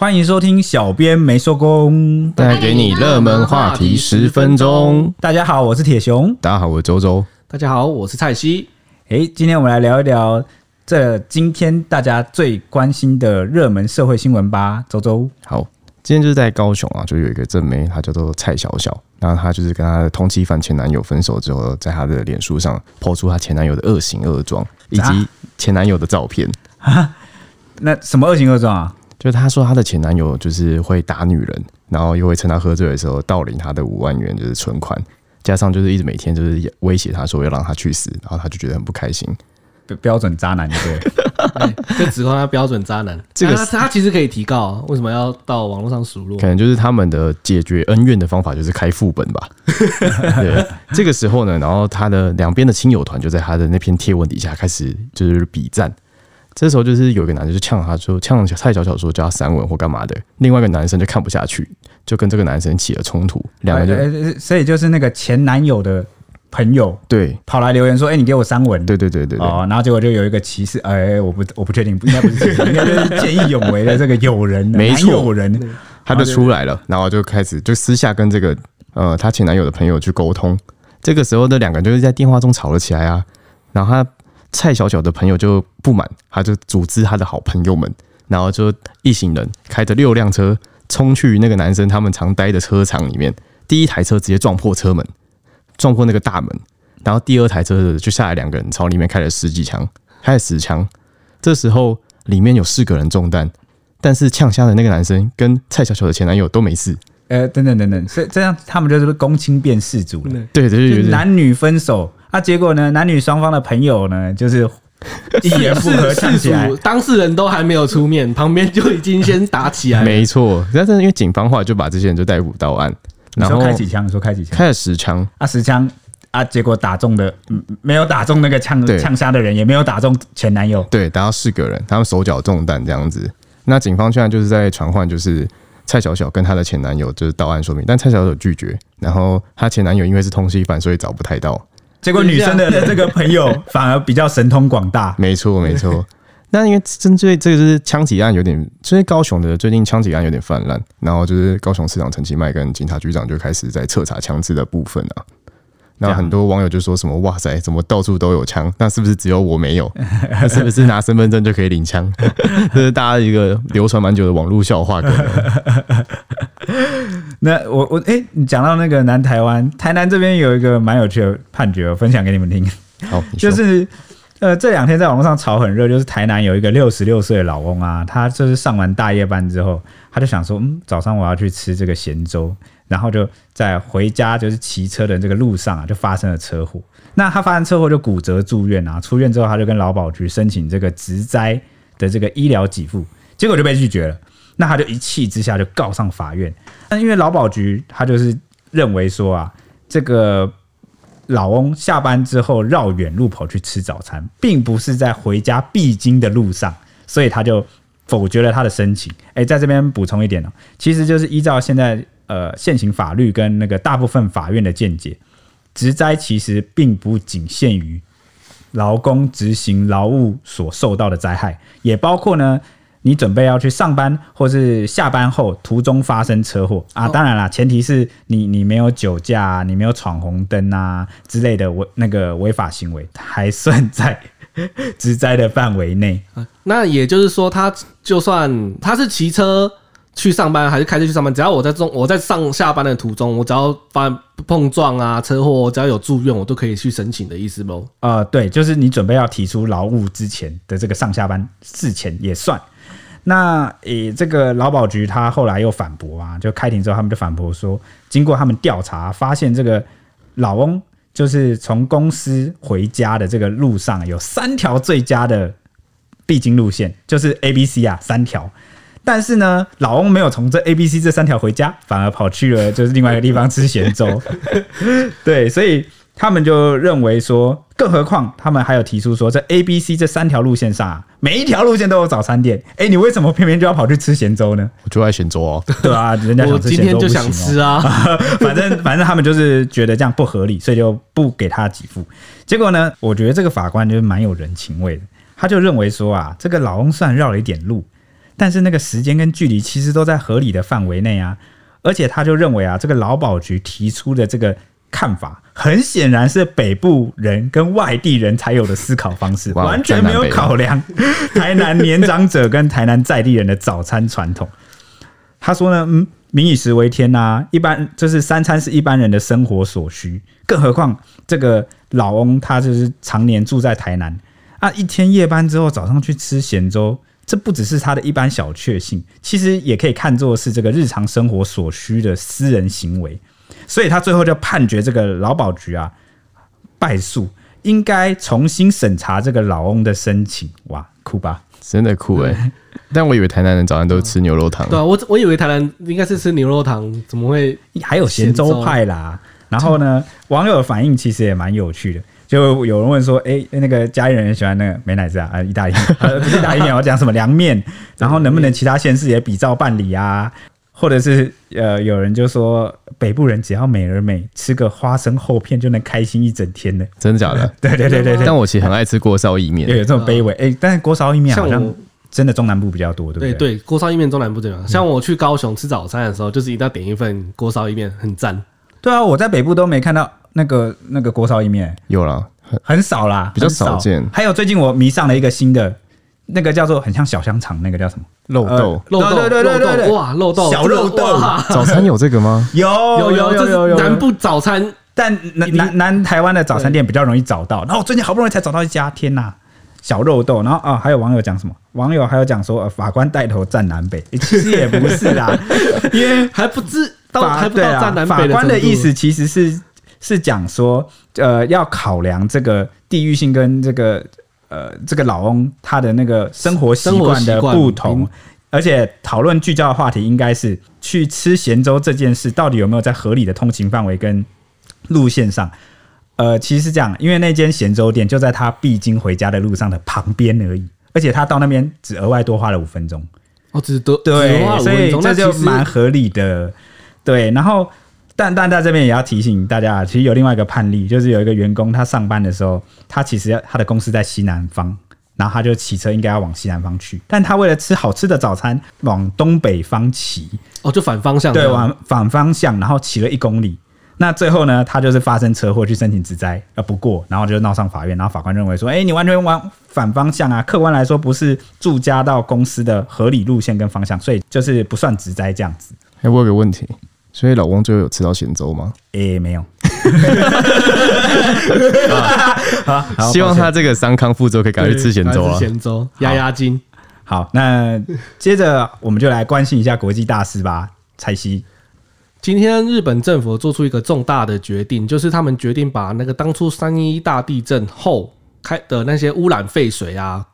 欢迎收听小编没收工，带给你热门话题十分钟。大家好，我是铁雄。大家好，我是周周。大家好，我是蔡西。诶，今天我们来聊一聊这今天大家最关心的热门社会新闻吧。周周，好，今天就是在高雄啊，就有一个正妹，她叫做蔡小小，然后她就是跟她的通缉犯前男友分手之后，在她的脸书上 po 出她前男友的恶行恶状，以及前男友的照片。啊？那什么恶行恶状啊？就是她说她的前男友就是会打女人，然后又会趁她喝醉的时候盗领她的五万元就是存款，加上就是一直每天就是威胁她说要让她去死，然后她就觉得很不开心。标准渣男对？就指控他标准渣男。这个他，他其实可以提告啊，为什么要到网络上数落？可能就是他们的解决恩怨的方法就是开副本吧。对，这个时候呢，然后他的两边的亲友团就在他的那篇贴文底下开始就是比战。这时候就是有一个男的就呛他说，呛蔡小小说叫他删文或干嘛的，另外一个男生就看不下去，就跟这个男生起了冲突，两个人就，所以就是那个前男友的朋友对跑来留言说，哎，你给我三文，对对对对哦，然后结果就有一个歧视，哎，我不我不确定，应该不是，应该就是见义勇为的这个友人，没错，友人，他就出来了，然后就开始就私下跟这个呃他前男友的朋友去沟通，这个时候的两个人就是在电话中吵了起来啊，然后他。蔡小小的朋友就不满，他就组织他的好朋友们，然后就一行人开着六辆车冲去那个男生他们常待的车场里面。第一台车直接撞破车门，撞破那个大门，然后第二台车就下来两个人朝里面开了十几枪，开了十枪。这时候里面有四个人中弹，但是呛下的那个男生跟蔡小小的前男友都没事。呃，等等等等，所以这样他们就是公亲变世主了。对对对，男女分手。啊，结果呢？男女双方的朋友呢，就是 一言不合呛起来，当事人都还没有出面，旁边就已经先打起来了。没错，但是因为警方后来就把这些人就逮捕到案，然后开几枪？你说开几枪？开了十枪啊，十枪啊，结果打中的没有打中那个枪枪杀的人，也没有打中前男友。对，打到四个人，他们手脚中弹这样子。那警方现在就是在传唤，就是蔡小小跟她的前男友就是到案说明，但蔡小小拒绝，然后她前男友因为是通缉犯，所以找不太到。结果女生的这个朋友 反而比较神通广大。没错，没错。那因为针对这个是枪击案有点，所以高雄的最近枪击案有点泛滥，然后就是高雄市长陈其迈跟警察局长就开始在彻查枪支的部分啊。然后很多网友就说什么：“哇塞，怎么到处都有枪？那是不是只有我没有？是不是拿身份证就可以领枪？” 这是大家一个流传蛮久的网络笑话。那我我哎、欸，你讲到那个南台湾，台南这边有一个蛮有趣的判决，我分享给你们听。好，就是呃这两天在网络上炒很热，就是台南有一个六十六岁的老翁啊，他就是上完大夜班之后，他就想说，嗯，早上我要去吃这个咸粥，然后就在回家就是骑车的这个路上啊，就发生了车祸。那他发生车祸就骨折住院啊，出院之后他就跟劳保局申请这个职灾的这个医疗给付，结果就被拒绝了。那他就一气之下就告上法院。那因为劳保局他就是认为说啊，这个老翁下班之后绕远路跑去吃早餐，并不是在回家必经的路上，所以他就否决了他的申请。哎，在这边补充一点哦，其实就是依照现在呃现行法律跟那个大部分法院的见解，职灾其实并不仅限于劳工执行劳务所受到的灾害，也包括呢。你准备要去上班，或是下班后途中发生车祸啊？当然啦，前提是你你没有酒驾，你没有闯红灯啊之类的违那个违法行为，还算在 职灾的范围内。那也就是说，他就算他是骑车去上班，还是开车去上班，只要我在中我在上下班的途中，我只要发碰撞啊车祸，只要有住院，我都可以去申请的意思喽？呃，对，就是你准备要提出劳务之前的这个上下班事前也算。那诶，这个劳保局他后来又反驳啊，就开庭之后，他们就反驳说，经过他们调查，发现这个老翁就是从公司回家的这个路上有三条最佳的必经路线，就是 A、B、C 啊三条。但是呢，老翁没有从这 A、B、C 这三条回家，反而跑去了就是另外一个地方吃咸粥。对，所以。他们就认为说，更何况他们还有提出说，在 A、B、C 这三条路线上啊，每一条路线都有早餐店。哎，你为什么偏偏就要跑去吃咸粥呢？我就爱咸粥哦。对啊，人家想吃咸粥，我今天就想吃啊。反正反正他们就是觉得这样不合理，所以就不给他给付。结果呢，我觉得这个法官就是蛮有人情味的，他就认为说啊，这个老翁虽然绕了一点路。但是那个时间跟距离其实都在合理的范围内啊。而且他就认为啊，这个劳保局提出的这个看法，很显然是北部人跟外地人才有的思考方式，完全没有考量 台南年长者跟台南在地人的早餐传统。他说呢，嗯，民以食为天呐、啊，一般就是三餐是一般人的生活所需，更何况这个老翁他就是常年住在台南啊，一天夜班之后早上去吃咸粥。这不只是他的一般小确幸，其实也可以看作是这个日常生活所需的私人行为，所以他最后就判决这个劳保局啊败诉，应该重新审查这个老翁的申请。哇，酷吧？真的酷哎、欸！但我以为台南人早上都吃牛肉汤。对啊，我我以为台南应该是吃牛肉汤，怎么会还有咸粥派啦？然后呢，网友的反应其实也蛮有趣的。就有人问说：“哎、欸，那个嘉义人喜欢那个美乃滋啊？啊，意大利面，不 是意大利面，我讲什么凉面？然后能不能其他县市也比照办理啊？或者是呃，有人就说北部人只要美而美，吃个花生厚片就能开心一整天呢？真的假的？对对对对对。但我其实很爱吃锅烧意面，有有这么卑微？哎、欸，但是锅烧意面好像真的中南部比较多，对不对？对对，锅烧意面中南部这样。像我去高雄吃早餐的时候，就是一定要点一份锅烧意面，很赞。对啊，我在北部都没看到那个那个锅烧意面，有了。”很少啦，比较少见。还有最近我迷上了一个新的，那个叫做很像小香肠，那个叫什么？肉豆，肉豆，对对对对对，哇，肉豆，小肉豆。早餐有这个吗？有有有有有有。南部早餐，但南南南台湾的早餐店比较容易找到。然后我最近好不容易才找到一家，天呐，小肉豆。然后啊，还有网友讲什么？网友还有讲说，法官带头站南北，其实也不是啦，因为还不知到还不到站南北。法官的意思其实是。是讲说，呃，要考量这个地域性跟这个呃这个老翁他的那个生活习惯的不同，而且讨论聚焦的话题应该是去吃咸粥这件事到底有没有在合理的通勤范围跟路线上。呃，其实是这样，因为那间咸粥店就在他必经回家的路上的旁边而已，而且他到那边只额外多花了五分钟。哦，只多对，所以这就蛮合理的。对，然后。但但在这边也要提醒大家，其实有另外一个判例，就是有一个员工他上班的时候，他其实他的公司在西南方，然后他就骑车应该要往西南方去，但他为了吃好吃的早餐，往东北方骑，哦，就反方向，对，往反方向，然后骑了一公里，那最后呢，他就是发生车祸去申请职灾，呃不过，然后就闹上法院，然后法官认为说，哎、欸，你完全往反方向啊，客观来说不是住家到公司的合理路线跟方向，所以就是不算职灾这样子。哎，我有个问题。所以老翁最后有吃到咸粥吗？诶、欸，没有。好，希望他这个伤康复之后可以赶快去吃咸粥啊！咸粥压压惊。好，那接着我们就来关心一下国际大事吧。蔡西，今天日本政府做出一个重大的决定，就是他们决定把那个当初三一大地震后开的那些污染废水啊。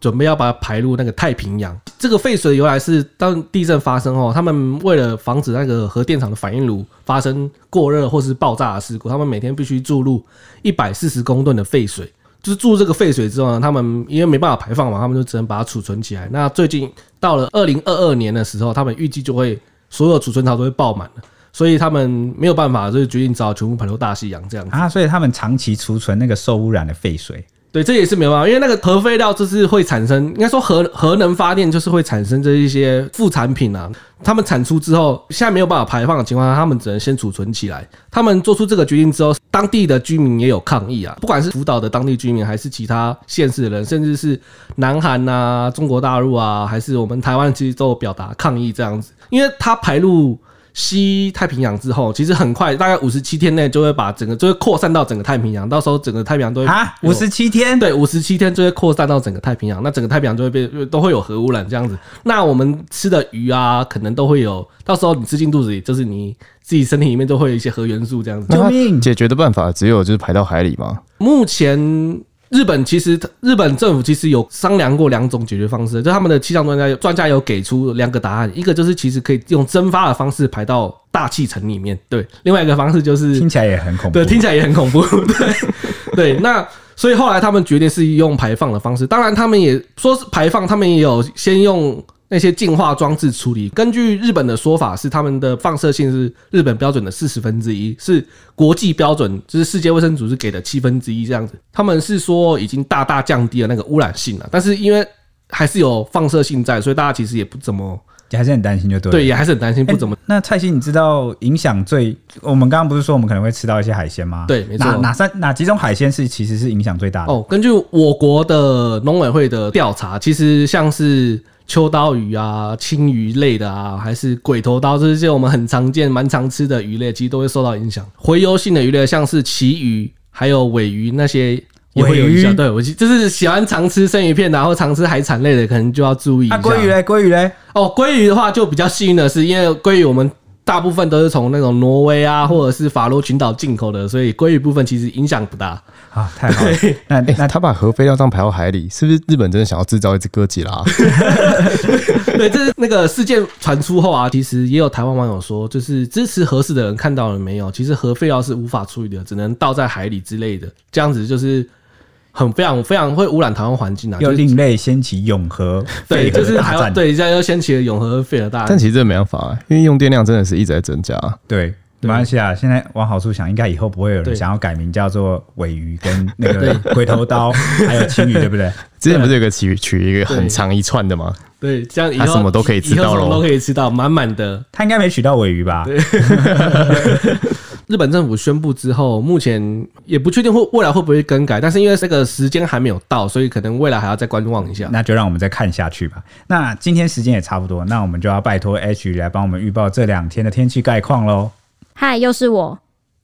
准备要把它排入那个太平洋。这个废水的由来是，当地震发生后，他们为了防止那个核电厂的反应炉发生过热或是爆炸的事故，他们每天必须注入一百四十公吨的废水。就是注入这个废水之后呢，他们因为没办法排放嘛，他们就只能把它储存起来。那最近到了二零二二年的时候，他们预计就会所有储存槽都会爆满了，所以他们没有办法，就是决定只好全部排入大西洋这样子啊。所以他们长期储存那个受污染的废水。对，这也是没有办法，因为那个核废料就是会产生，应该说核核能发电就是会产生这一些副产品啊。他们产出之后，现在没有办法排放的情况下，他们只能先储存起来。他们做出这个决定之后，当地的居民也有抗议啊，不管是福岛的当地居民，还是其他县市的人，甚至是南韩啊、中国大陆啊，还是我们台湾，其实都有表达抗议这样子，因为它排入。西太平洋之后，其实很快，大概五十七天内就会把整个就会扩散到整个太平洋。到时候整个太平洋都会啊，五十七天，对，五十七天就会扩散到整个太平洋。那整个太平洋就会被，都会有核污染这样子。那我们吃的鱼啊，可能都会有。到时候你吃进肚子里，就是你自己身体里面都会有一些核元素这样子。救命！解决的办法只有就是排到海里吗？目前。日本其实，日本政府其实有商量过两种解决方式，就他们的气象专家专家有给出两个答案，一个就是其实可以用蒸发的方式排到大气层里面，对；另外一个方式就是 听起来也很恐怖，对，听起来也很恐怖，对，对。那所以后来他们决定是用排放的方式，当然他们也说是排放，他们也有先用。那些净化装置处理，根据日本的说法是，他们的放射性是日本标准的四十分之一，是国际标准，就是世界卫生组织给的七分之一这样子。他们是说已经大大降低了那个污染性了，但是因为还是有放射性在，所以大家其实也不怎么。也还是很担心，就对。对，也还是很担心，不怎么。那蔡西，你知道影响最？我们刚刚不是说我们可能会吃到一些海鲜吗？对，没错。哪哪三哪几种海鲜是其实是影响最大的？哦，根据我国的农委会的调查，其实像是秋刀鱼啊、青鱼类的啊，还是鬼头刀这些我们很常见、蛮常吃的鱼类，其实都会受到影响。洄游性的鱼类，像是旗鱼、还有尾鱼那些。也会有影响，对，我就是喜欢常吃生鱼片，然后常吃海产类的，可能就要注意一下。鲑鱼嘞，鲑鱼嘞，哦，鲑鱼的话就比较幸运的是，因为鲑鱼我们大部分都是从那种挪威啊，或者是法罗群岛进口的，所以鲑鱼部分其实影响不大。啊，太好了。那 那、欸、他把核废料这样排到海里，是不是日本真的想要制造一只哥吉拉？对，这是那个事件传出后啊，其实也有台湾网友说，就是支持核四的人看到了没有？其实核废料是无法处理的，只能倒在海里之类的，这样子就是。很非常非常会污染台湾环境啊！又另类掀起永和 对，就是还要对，现在又掀起了永和废核大。但其实这没办法啊，因为用电量真的是一直在增加。对，没关系啊。现在往好处想，应该以后不会有人想要改名叫做尾鱼跟那个鬼头刀，还有青鱼，对不对？之前不是有个取取一个很长一串的吗？对，这样以后什么都可以吃到了，都可以吃到满满的。他应该没取到尾鱼吧？对。日本政府宣布之后，目前也不确定会未来会不会更改，但是因为这个时间还没有到，所以可能未来还要再观望一下。那就让我们再看下去吧。那今天时间也差不多，那我们就要拜托 H 来帮我们预报这两天的天气概况喽。嗨，又是我，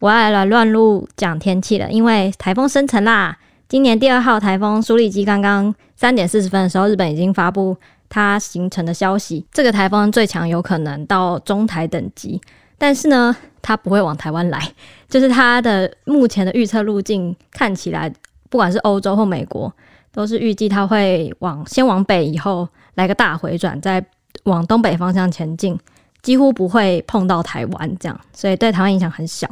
我要来乱入讲天气了，因为台风生成啦。今年第二号台风苏力基刚刚三点四十分的时候，日本已经发布它形成的消息，这个台风最强有可能到中台等级。但是呢，它不会往台湾来，就是它的目前的预测路径看起来，不管是欧洲或美国，都是预计它会往先往北，以后来个大回转，再往东北方向前进，几乎不会碰到台湾这样，所以对台湾影响很小。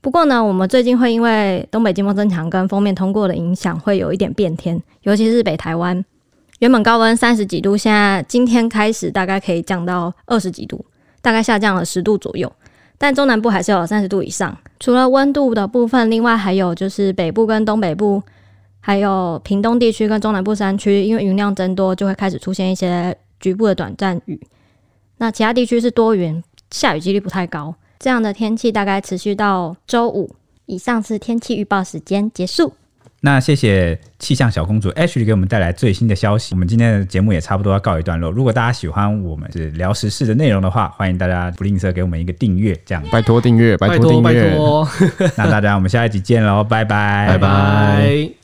不过呢，我们最近会因为东北季风增强跟锋面通过的影响，会有一点变天，尤其是北台湾，原本高温三十几度，现在今天开始大概可以降到二十几度。大概下降了十度左右，但中南部还是有三十度以上。除了温度的部分，另外还有就是北部跟东北部，还有屏东地区跟中南部山区，因为云量增多，就会开始出现一些局部的短暂雨。那其他地区是多云，下雨几率不太高。这样的天气大概持续到周五。以上是天气预报时间结束。那谢谢气象小公主 Ashley 给我们带来最新的消息。我们今天的节目也差不多要告一段落。如果大家喜欢我们是聊时事的内容的话，欢迎大家不吝啬给我们一个订阅，这样拜托订阅，拜托订阅。拜托，那大家我们下一集见喽，拜拜，拜拜。